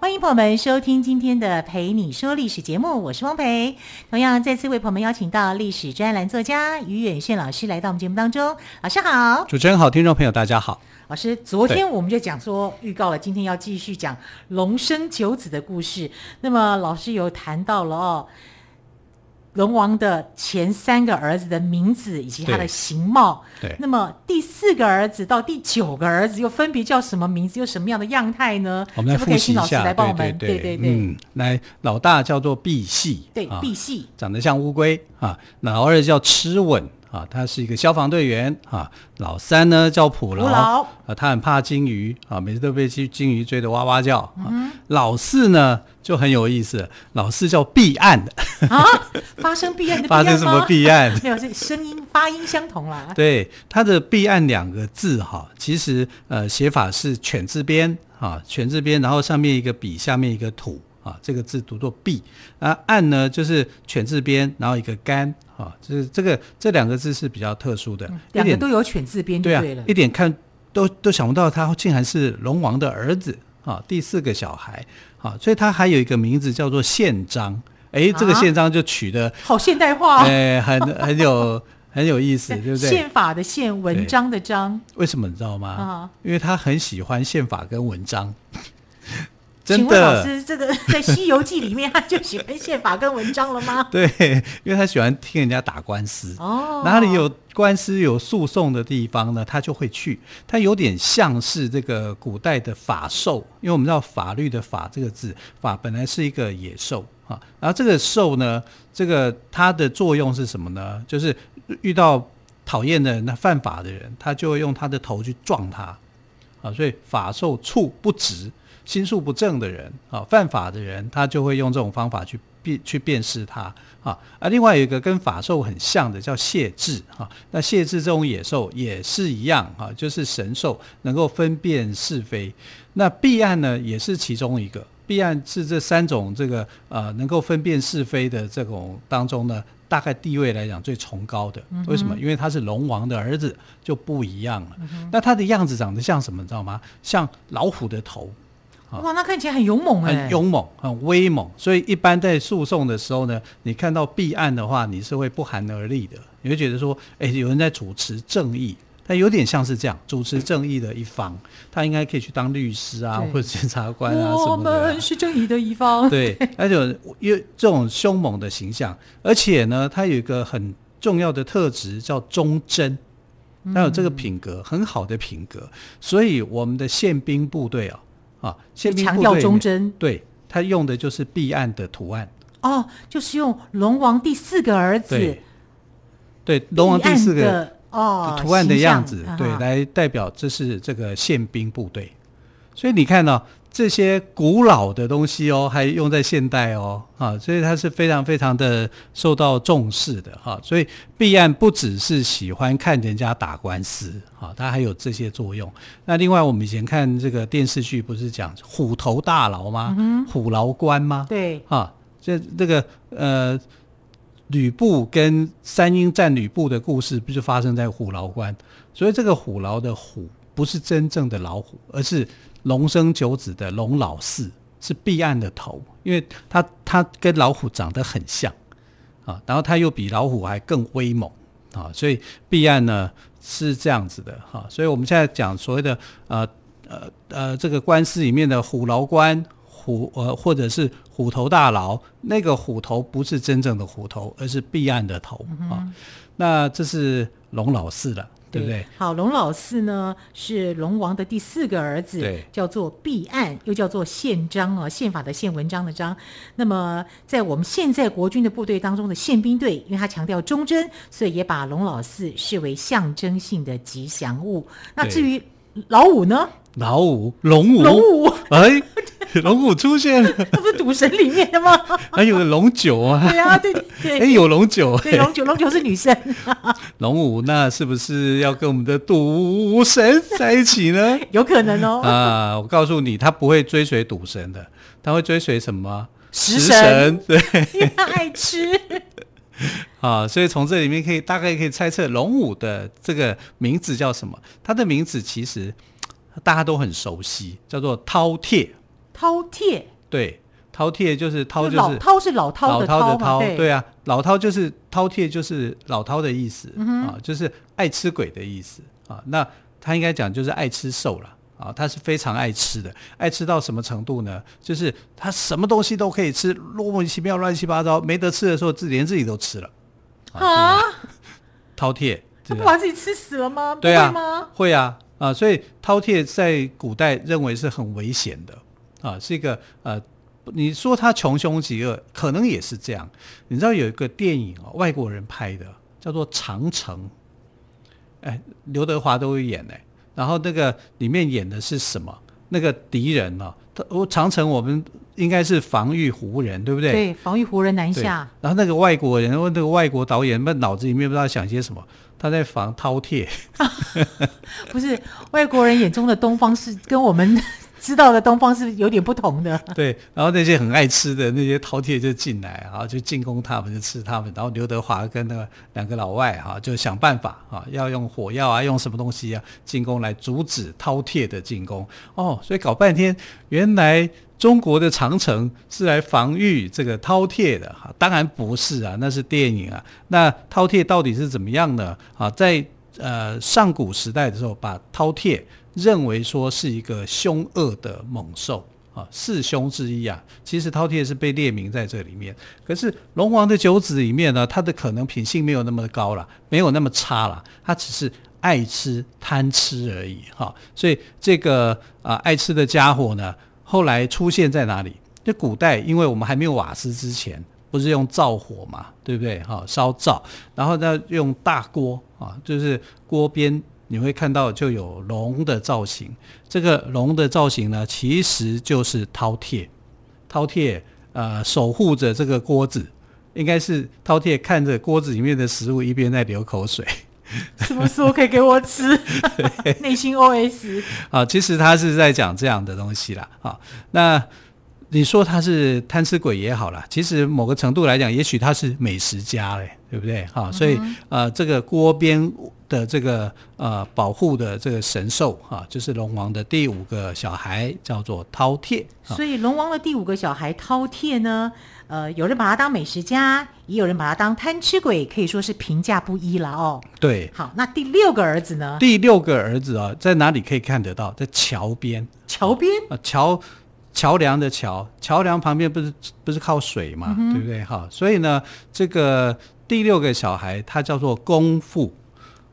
欢迎朋友们收听今天的《陪你说历史》节目，我是汪培。同样，再次为朋友们邀请到历史专栏作家于远炫老师来到我们节目当中。老师好，主持人好，听众朋友大家好。老师，昨天我们就讲说预告了，今天要继续讲龙生九子的故事。那么老师有谈到了哦。龙王的前三个儿子的名字以及他的形貌，对，那么第四个儿子到第九个儿子又分别叫什么名字，又什么样的样态呢？我们来复习一下，来帮我们，对对对，嗯，来，老大叫做赑屭，对，赑屭，长得像乌龟啊。老二叫吃吻。啊，他是一个消防队员啊。老三呢叫捕捞啊，他很怕金鱼啊，每次都被金金鱼追得哇哇叫。嗯、老四呢就很有意思，老四叫弊案的啊，发生弊案的发生什么弊案？没有，这声音发音相同啦。对，他的弊案两个字哈，其实呃写法是犬字边啊，犬字边，然后上面一个笔，下面一个土。啊，这个字读作“赑”，啊，案呢就是犬字边，然后一个干，啊，就是这个这两个字是比较特殊的，嗯、两个都有犬字边，对了，对啊，一点看都都想不到他竟然是龙王的儿子啊，第四个小孩啊，所以他还有一个名字叫做宪章，哎，这个宪章就取得、啊、好现代化，哎，很很有很有意思，对不对？宪法的宪，文章的章，为什么你知道吗？啊、因为他很喜欢宪法跟文章。请问老师，这个 在《西游记》里面他就喜欢宪法跟文章了吗？对，因为他喜欢听人家打官司。哦，哪里有官司有诉讼的地方呢？他就会去。他有点像是这个古代的法兽，因为我们知道法律的“法”这个字，法本来是一个野兽啊。然后这个兽呢，这个它的作用是什么呢？就是遇到讨厌的人、那犯法的人，他就会用他的头去撞他啊。所以法兽触不直。心术不正的人啊，犯法的人，他就会用这种方法去辨去辨识他啊。而另外有一个跟法兽很像的叫谢豸哈，那谢豸这种野兽也是一样哈，就是神兽，能够分辨是非。那弊案呢，也是其中一个。弊案是这三种这个呃能够分辨是非的这种当中呢，大概地位来讲最崇高的。为什么？因为他是龙王的儿子，就不一样了。那他的样子长得像什么？你知道吗？像老虎的头。哇，那看起来很勇猛哎，很勇猛，很威猛。所以一般在诉讼的时候呢，你看到弊案的话，你是会不寒而栗的。你会觉得说，哎，有人在主持正义，他有点像是这样主持正义的一方，他应该可以去当律师啊，或者检察官啊什么的。我们是正义的一方。对，而且有这种凶猛的形象，而且呢，他有一个很重要的特质叫忠贞，他有这个品格，很好的品格。所以我们的宪兵部队啊。啊，宪兵强调忠贞，对，他用的就是弊案的图案。哦，就是用龙王第四个儿子，对，对，龙王第四个哦图案的样子，对，来代表这是这个宪兵部队，所以你看呢。这些古老的东西哦，还用在现代哦，啊，所以它是非常非常的受到重视的哈。所以弊案不只是喜欢看人家打官司，啊，它还有这些作用。那另外，我们以前看这个电视剧，不是讲虎头大牢吗？嗯、虎牢关吗？对，啊，这这个呃，吕布跟三英战吕布的故事，不就发生在虎牢关？所以这个虎牢的虎不是真正的老虎，而是。龙生九子的龙老四是弊案的头，因为他他跟老虎长得很像啊，然后他又比老虎还更威猛啊，所以弊案呢是这样子的哈。所以我们现在讲所谓的呃呃呃这个官司里面的虎牢关虎呃或者是虎头大牢，那个虎头不是真正的虎头，而是弊案的头啊。嗯、那这是龙老四了。对不对？好，龙老四呢是龙王的第四个儿子，叫做弊案，又叫做宪章啊，宪法的宪，文章的章。那么在我们现在国军的部队当中的宪兵队，因为他强调忠贞，所以也把龙老四视为象征性的吉祥物。那至于老五呢？老五，龙五，龙五，哎。龙五出现了，那不是赌神里面的吗？还有个龙九啊，对啊，对对，哎，有龙九，对龙九，龙九是女生。龙五那是不是要跟我们的赌神在一起呢？有可能哦。啊，我告诉你，他不会追随赌神的，他会追随什么？食神，对，因为他爱吃。啊，所以从这里面可以大概可以猜测龙五的这个名字叫什么？他的名字其实大家都很熟悉，叫做饕餮。饕餮，对，饕餮就是饕，就是老饕是老饕的饕对，对啊，老饕就是饕餮就是老饕的意思、嗯、啊，就是爱吃鬼的意思啊。那他应该讲就是爱吃兽了啊，他是非常爱吃的，爱吃到什么程度呢？就是他什么东西都可以吃，莫名其妙乱七八糟，没得吃的时候自连自己都吃了啊。饕餮，他不把自己吃死了吗？对啊，吗？会啊啊，所以饕餮在古代认为是很危险的。啊，是一个呃，你说他穷凶极恶，可能也是这样。你知道有一个电影哦，外国人拍的，叫做《长城》，哎，刘德华都会演哎。然后那个里面演的是什么？那个敌人呢？他我长城我们应该是防御胡人，对不对？对，防御胡人南下。然后那个外国人问那个外国导演，那脑子里面不知道想些什么？他在防饕餮。不是，外国人眼中的东方是跟我们。知道的东方是有点不同的，对。然后那些很爱吃的那些饕餮就进来，然后就进攻他们，就吃他们。然后刘德华跟那个两个老外哈，就想办法啊，要用火药啊，用什么东西啊进攻来阻止饕餮的进攻。哦，所以搞半天，原来中国的长城是来防御这个饕餮的哈？当然不是啊，那是电影啊。那饕餮到底是怎么样呢？啊，在呃上古时代的时候，把饕餮。认为说是一个凶恶的猛兽啊，四凶之一啊。其实饕餮是被列名在这里面。可是龙王的九子里面呢，它的可能品性没有那么高了，没有那么差了。它只是爱吃、贪吃而已哈。所以这个啊爱吃的家伙呢，后来出现在哪里？就古代，因为我们还没有瓦斯之前，不是用灶火嘛，对不对？哈，烧灶，然后呢用大锅啊，就是锅边。你会看到就有龙的造型，这个龙的造型呢，其实就是饕餮。饕餮呃守护着这个锅子，应该是饕餮看着锅子里面的食物，一边在流口水。什么时候可以给我吃？内心 OS 啊，其实他是在讲这样的东西啦。啊，那你说他是贪吃鬼也好啦，其实某个程度来讲，也许他是美食家嘞，对不对？哈，所以呃，这个锅边。的这个呃保护的这个神兽啊，就是龙王的第五个小孩，叫做饕餮。所以龙王的第五个小孩饕餮呢，呃，有人把他当美食家，也有人把他当贪吃鬼，可以说是评价不一了哦。对，好，那第六个儿子呢？第六个儿子啊，在哪里可以看得到？在桥边。桥边啊，桥桥梁的桥，桥梁旁边不是不是靠水嘛，嗯、对不对？哈，所以呢，这个第六个小孩他叫做公父。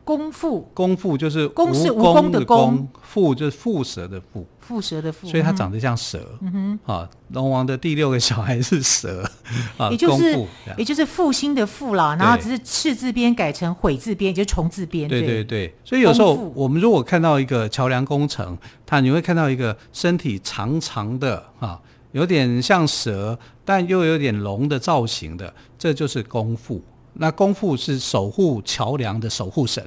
公父，功父就是公是蜈蚣的功，父就是蝮蛇的蝮，蝮蛇的蝮，所以它长得像蛇。嗯哼，啊，龙王的第六个小孩是蛇，啊，也就是也就是复兴的复啦，然后只是赤字边改成悔字边，就是虫字边。对对。对，所以有时候我们如果看到一个桥梁工程，它你会看到一个身体长长的啊，有点像蛇，但又有点龙的造型的，这就是功父。那公父是守护桥梁的守护神，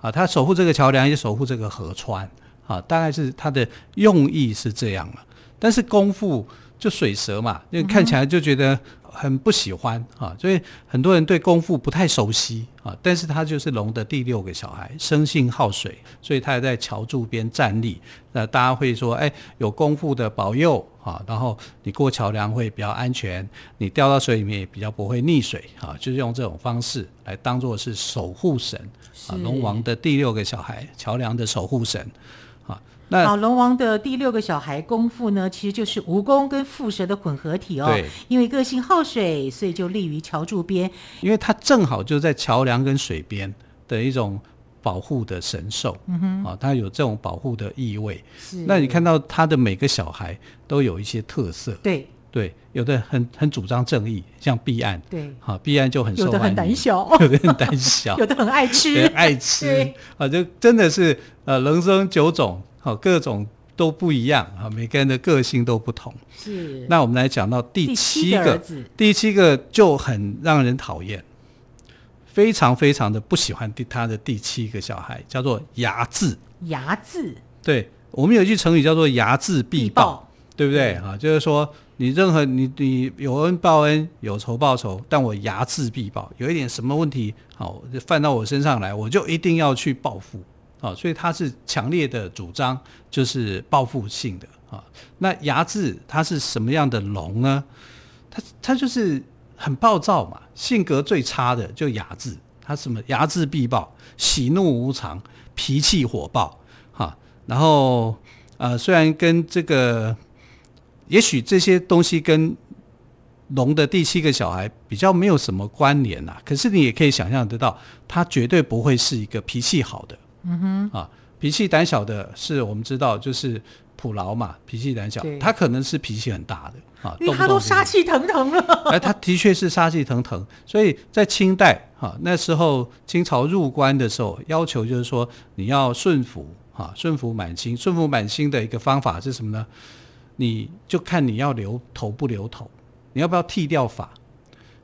啊，他守护这个桥梁，也守护这个河川，啊，大概是他的用意是这样了。但是公父就水蛇嘛，因为看起来就觉得很不喜欢啊，所以很多人对功夫不太熟悉啊。但是他就是龙的第六个小孩，生性好水，所以他还在桥柱边站立。那大家会说，哎，有功夫的保佑。啊，然后你过桥梁会比较安全，你掉到水里面也比较不会溺水啊，就是用这种方式来当做是守护神啊，龙王的第六个小孩，桥梁的守护神啊。那好，龙王的第六个小孩功夫呢，其实就是蜈蚣跟蝮蛇的混合体哦。对，因为个性好水，所以就立于桥柱边，因为它正好就在桥梁跟水边的一种。保护的神兽，嗯哼，啊，它有这种保护的意味。是，那你看到它的每个小孩都有一些特色，对。对，有的很很主张正义，像毕岸，对，好，毕岸就很受欢迎，有的很胆小，有的很胆小，有的很爱吃，爱吃，啊，就真的是呃，人生九种，好，各种都不一样啊，每个人的个性都不同。是。那我们来讲到第七个，第七个，就很让人讨厌，非常非常的不喜欢第他的第七个小孩，叫做睚眦。睚眦。对，我们有一句成语叫做“睚眦必报”，必报对不对啊？就是说，你任何你你有恩报恩，有仇报仇，但我睚眦必报。有一点什么问题好犯到我身上来，我就一定要去报复。啊，所以他是强烈的主张，就是报复性的啊。那睚眥他是什么样的龙呢？他他就是很暴躁嘛，性格最差的就睚眥。他什么睚眥必报，喜怒无常，脾气火爆哈。然后呃，虽然跟这个，也许这些东西跟龙的第七个小孩比较没有什么关联呐，可是你也可以想象得到，他绝对不会是一个脾气好的。嗯哼，啊，脾气胆小的是我们知道，就是普劳嘛，脾气胆小，他可能是脾气很大的啊，因为他都杀气腾腾了。哎，他的确是杀气腾腾，所以在清代哈那时候清朝入关的时候，要求就是说你要顺服哈，顺服满清，顺服满清的一个方法是什么呢？你就看你要留头不留头，你要不要剃掉发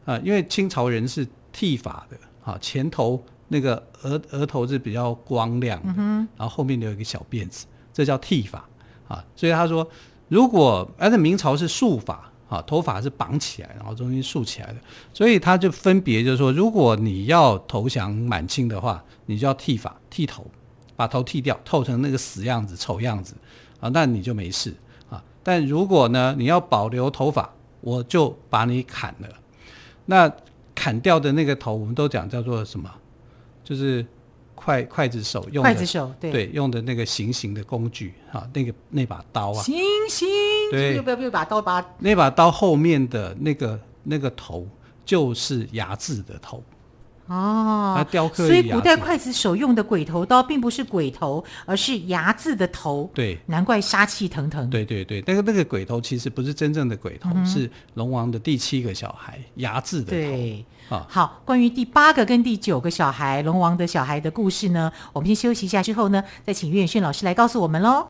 啊？因为清朝人是剃发的啊，前头。那个额额头是比较光亮的，嗯、然后后面留一个小辫子，这叫剃发啊。所以他说，如果而且明朝是束发啊，头发是绑起来，然后中间竖起来的，所以他就分别就是说，如果你要投降满清的话，你就要剃发剃头，把头剃掉，透成那个死样子、丑样子啊，那你就没事啊。但如果呢，你要保留头发，我就把你砍了。那砍掉的那个头，我们都讲叫做什么？就是筷筷子手用筷，子手对，对用的那个行刑的工具啊，那个那把刀啊，行刑对，不要不要把刀把那把刀后面的那个那个头就是牙字的头。哦，它雕刻，所以古代刽子手用的鬼头刀并不是鬼头，而是牙字的头。对，难怪杀气腾腾。对对对，那个那个鬼头其实不是真正的鬼头，嗯、是龙王的第七个小孩牙字的头。对，啊，好，关于第八个跟第九个小孩龙王的小孩的故事呢，我们先休息一下，之后呢，再请岳轩老师来告诉我们喽。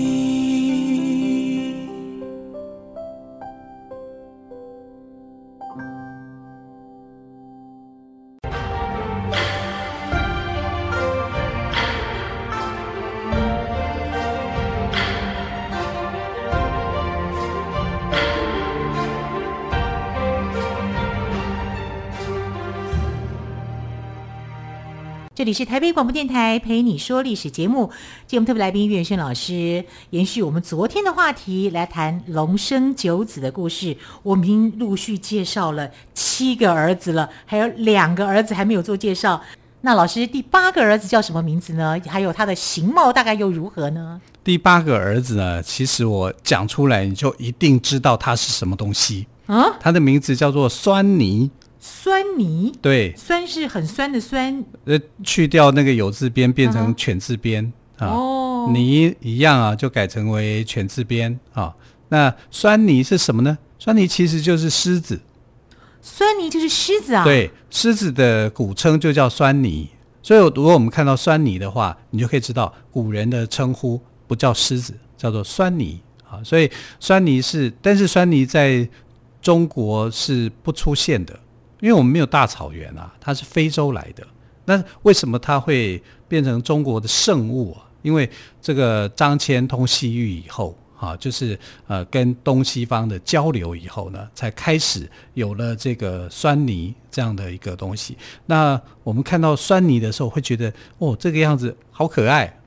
这里是台北广播电台陪你说历史节目，节目特别来宾岳轩老师，延续我们昨天的话题来谈龙生九子的故事。我们已经陆续介绍了七个儿子了，还有两个儿子还没有做介绍。那老师，第八个儿子叫什么名字呢？还有他的形貌大概又如何呢？第八个儿子呢，其实我讲出来你就一定知道他是什么东西啊？他的名字叫做酸泥。酸泥，对，酸是很酸的酸，呃，去掉那个有字边，变成犬字边啊。哦，泥一样啊，就改成为犬字边啊。那酸泥是什么呢？酸泥其实就是狮子。酸泥就是狮子啊？对，狮子的古称就叫酸泥。所以如果我们看到酸泥的话，你就可以知道古人的称呼不叫狮子，叫做酸泥啊。所以酸泥是，但是酸泥在中国是不出现的。因为我们没有大草原啊，它是非洲来的。那为什么它会变成中国的圣物啊？因为这个张骞通西域以后，啊，就是呃跟东西方的交流以后呢，才开始有了这个酸泥这样的一个东西。那我们看到酸泥的时候，会觉得哦，这个样子好可爱，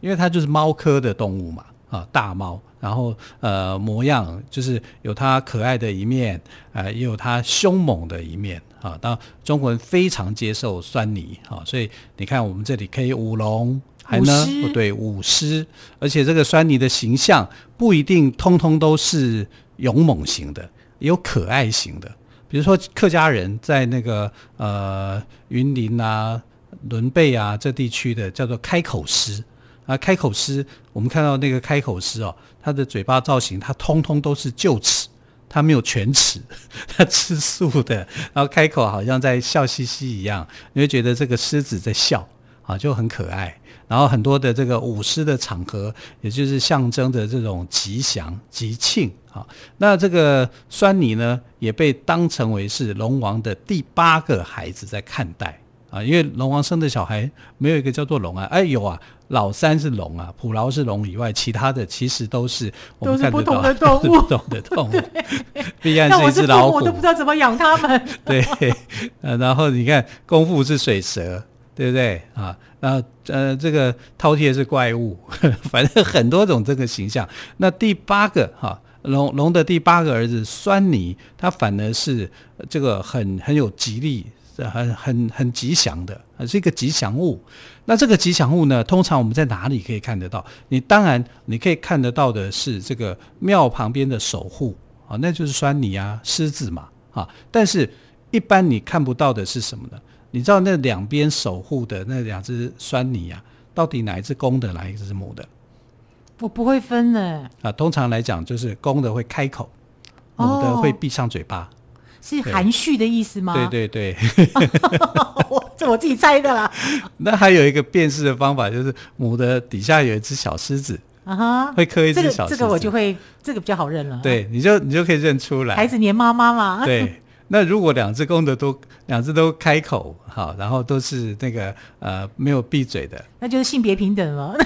因为它就是猫科的动物嘛。啊，大猫，然后呃模样就是有它可爱的一面，呃也有它凶猛的一面啊。当中国人非常接受酸泥啊，所以你看我们这里可以舞龙，还呢不对舞狮，而且这个酸泥的形象不一定通通都是勇猛型的，也有可爱型的。比如说客家人在那个呃云林啊、仑背啊这地区的叫做开口狮。啊，开口狮，我们看到那个开口狮哦，它的嘴巴造型，它通通都是臼齿，它没有犬齿，它吃素的，然后开口好像在笑嘻嘻一样，你会觉得这个狮子在笑，啊，就很可爱。然后很多的这个舞狮的场合，也就是象征着这种吉祥、吉庆啊。那这个酸泥呢，也被当成为是龙王的第八个孩子在看待。啊，因为龙王生的小孩没有一个叫做龙啊，哎有啊，老三是龙啊，普劳是龙以外，其他的其实都是我们看得到 都是不同的动物，不同的动物。毕竟是一只老虎，我都不知道怎么养它们。对，呃，然后你看功夫是水蛇，对不对啊？然后呃，这个饕餮是怪物，反正很多种这个形象。那第八个哈、啊，龙龙的第八个儿子酸泥，他反而是这个很很有吉利。很很很吉祥的，是一个吉祥物。那这个吉祥物呢，通常我们在哪里可以看得到？你当然你可以看得到的是这个庙旁边的守护啊，那就是酸泥啊、狮子嘛啊。但是，一般你看不到的是什么呢？你知道那两边守护的那两只酸泥啊，到底哪一只公的，哪一只是母的？我不会分呢。啊，通常来讲，就是公的会开口，母的会闭上嘴巴。哦是含蓄的意思吗？对对对，我 这我自己猜的啦。那还有一个辨识的方法，就是母的底下有一只小狮子，啊哈，会刻一只小狮子，这个我就会，这个比较好认了。对，你就你就可以认出来，孩子黏妈妈嘛。对，那如果两只公的都两只都开口，好，然后都是那个呃没有闭嘴的，那就是性别平等了。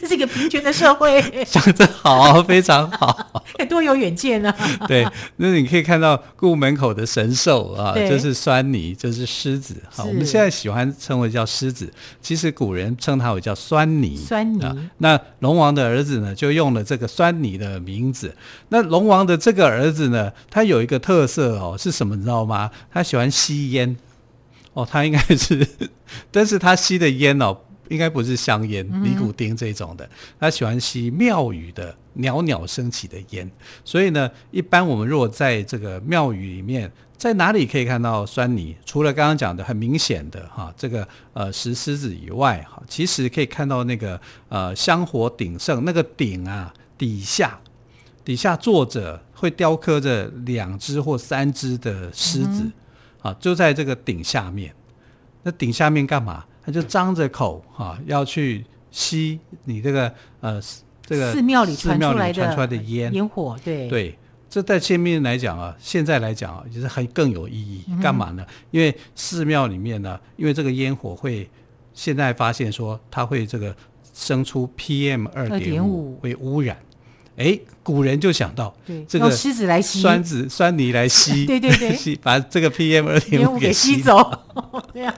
这是一个平权的社会，讲得好，非常好，多有远见啊！对，那你可以看到故门口的神兽啊，就是酸泥，就是狮子。好，我们现在喜欢称为叫狮子，其实古人称它为叫酸泥。酸泥。那龙王的儿子呢，就用了这个酸泥的名字。那龙王的这个儿子呢，他有一个特色哦，是什么？你知道吗？他喜欢吸烟。哦，他应该是，但是他吸的烟哦。应该不是香烟、尼古丁这种的，他喜欢吸庙宇的袅袅升起的烟。所以呢，一般我们如果在这个庙宇里面，在哪里可以看到酸泥？除了刚刚讲的很明显的哈，这个呃石狮子以外，哈，其实可以看到那个呃香火鼎盛那个鼎啊底下，底下坐着会雕刻着两只或三只的狮子，啊，就在这个鼎下面。那鼎下面干嘛？它就张着口哈、啊，要去吸你这个呃这个寺庙里传出来的传出来的烟烟火，对对，这在前面来讲啊，现在来讲啊，也是很更有意义。干嘛呢？嗯、因为寺庙里面呢，因为这个烟火会现在发现说它会这个生出 PM 二点五会污染。哎，古人就想到，这个狮子来吸，酸子酸泥来吸，对对对，吸把这个 PM 二点五给吸走。对啊，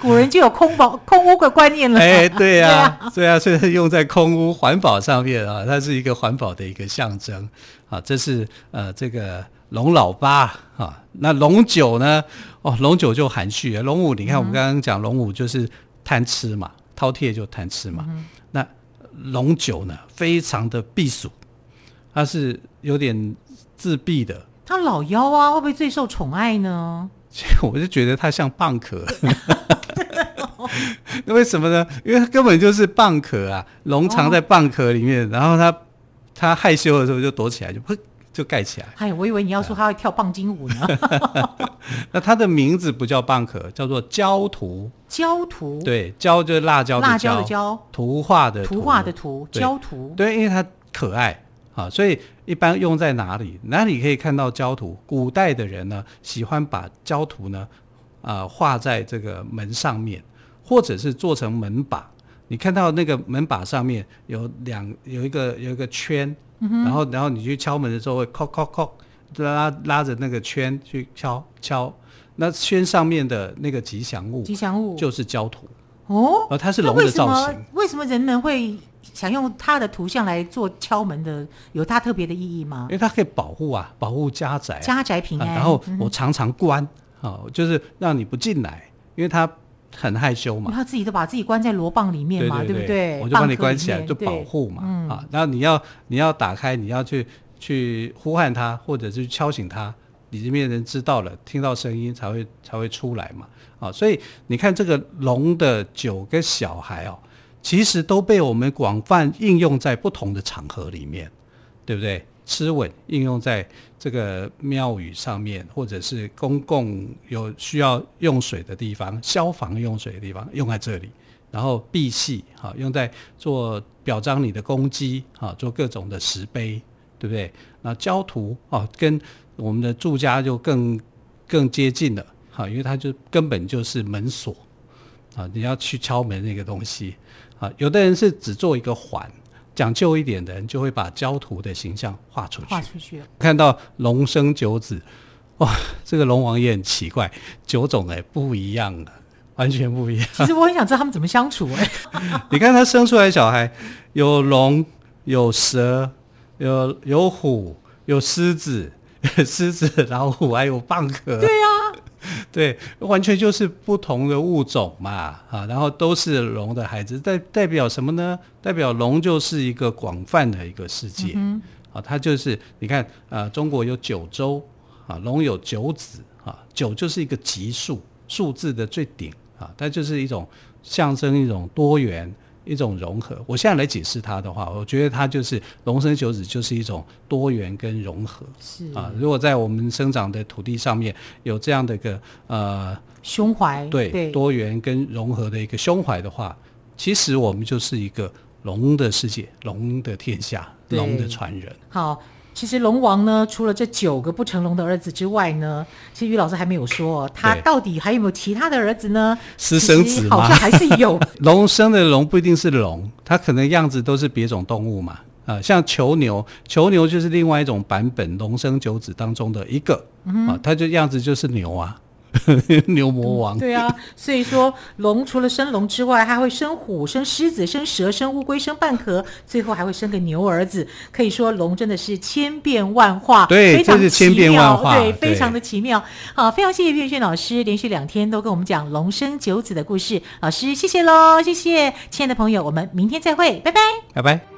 古人就有空保空屋的观念了。哎，对啊，对啊，所以用在空屋环保上面啊，它是一个环保的一个象征啊。这是呃这个龙老八啊，那龙九呢？哦，龙九就含蓄啊。龙五，你看我们刚刚讲龙五就是贪吃嘛，饕餮就贪吃嘛。嗯、那龙九呢，非常的避暑。它是有点自闭的，他老幺啊，会不会最受宠爱呢？我就觉得它像蚌壳，那 为什么呢？因为它根本就是蚌壳啊，龙藏在蚌壳里面，哦、然后它它害羞的时候就躲起来，就砰 就盖起来。哎，我以为你要说它会跳棒筋舞呢。那它的名字不叫蚌壳，叫做焦图。焦图，对，焦就是辣椒的焦，辣椒的焦，图画的图画的图，焦图。对，因为它可爱。啊，所以一般用在哪里？哪里可以看到焦土？古代的人呢，喜欢把焦土呢，啊、呃，画在这个门上面，或者是做成门把。你看到那个门把上面有两有一个有一个圈，嗯、哼然后然后你去敲门的时候会敲敲敲，拉拉着那个圈去敲敲，那圈上面的那个吉祥物，吉祥物就是焦涂。哦，呃，它是龙的造型。为，为什么人们会想用它的图像来做敲门的？有它特别的意义吗？因为它可以保护啊，保护家宅，家宅平安。然后我常常关，啊、嗯，就是让你不进来，因为它很害羞嘛。他自己都把自己关在罗棒里面嘛，对，不对？我就把你关起来，就保护嘛，嗯、啊，然后你要你要打开，你要去去呼唤它，或者是敲醒它，里面人知道了，听到声音才会才会出来嘛。啊，所以你看这个龙的九个小孩哦，其实都被我们广泛应用在不同的场合里面，对不对？螭吻应用在这个庙宇上面，或者是公共有需要用水的地方，消防用水的地方用在这里。然后赑屭哈，用在做表彰你的功绩哈，做各种的石碑，对不对？那焦土啊，跟我们的住家就更更接近了。啊，因为它就根本就是门锁啊，你要去敲门那个东西啊。有的人是只做一个环，讲究一点的人就会把焦土的形象画出去。画出去，看到龙生九子，哇，这个龙王也很奇怪，九种哎不一样的，完全不一样。其实我很想知道他们怎么相处哎。你看他生出来小孩，有龙，有蛇，有有虎，有狮子，狮子、老虎，还有蚌壳。对呀、啊。对，完全就是不同的物种嘛，啊，然后都是龙的孩子，代代表什么呢？代表龙就是一个广泛的一个世界，嗯、啊，它就是你看，啊，中国有九州，啊，龙有九子，啊，九就是一个吉数，数字的最顶，啊，它就是一种象征一种多元。一种融合，我现在来解释它的话，我觉得它就是龙生九子，就是一种多元跟融合。是啊，如果在我们生长的土地上面有这样的一个呃胸怀，对，对多元跟融合的一个胸怀的话，其实我们就是一个龙的世界，龙的天下，龙的传人。好。其实龙王呢，除了这九个不成龙的儿子之外呢，其实于老师还没有说，他到底还有没有其他的儿子呢？私生子好像还是有。龙生的龙不一定是龙，它可能样子都是别种动物嘛。啊，像囚牛，囚牛就是另外一种版本，龙生九子当中的一个。嗯、啊，它就样子就是牛啊。牛魔王、嗯、对啊，所以说龙除了生龙之外，还会生虎、生狮子、生蛇、生乌龟、生半壳，最后还会生个牛儿子。可以说龙真的是千变万化，对，非常是千变万化，对，非常的奇妙。好，非常谢谢岳轩老师连续两天都跟我们讲龙生九子的故事，老师谢谢喽，谢谢，亲爱的朋友，我们明天再会，拜拜，拜拜。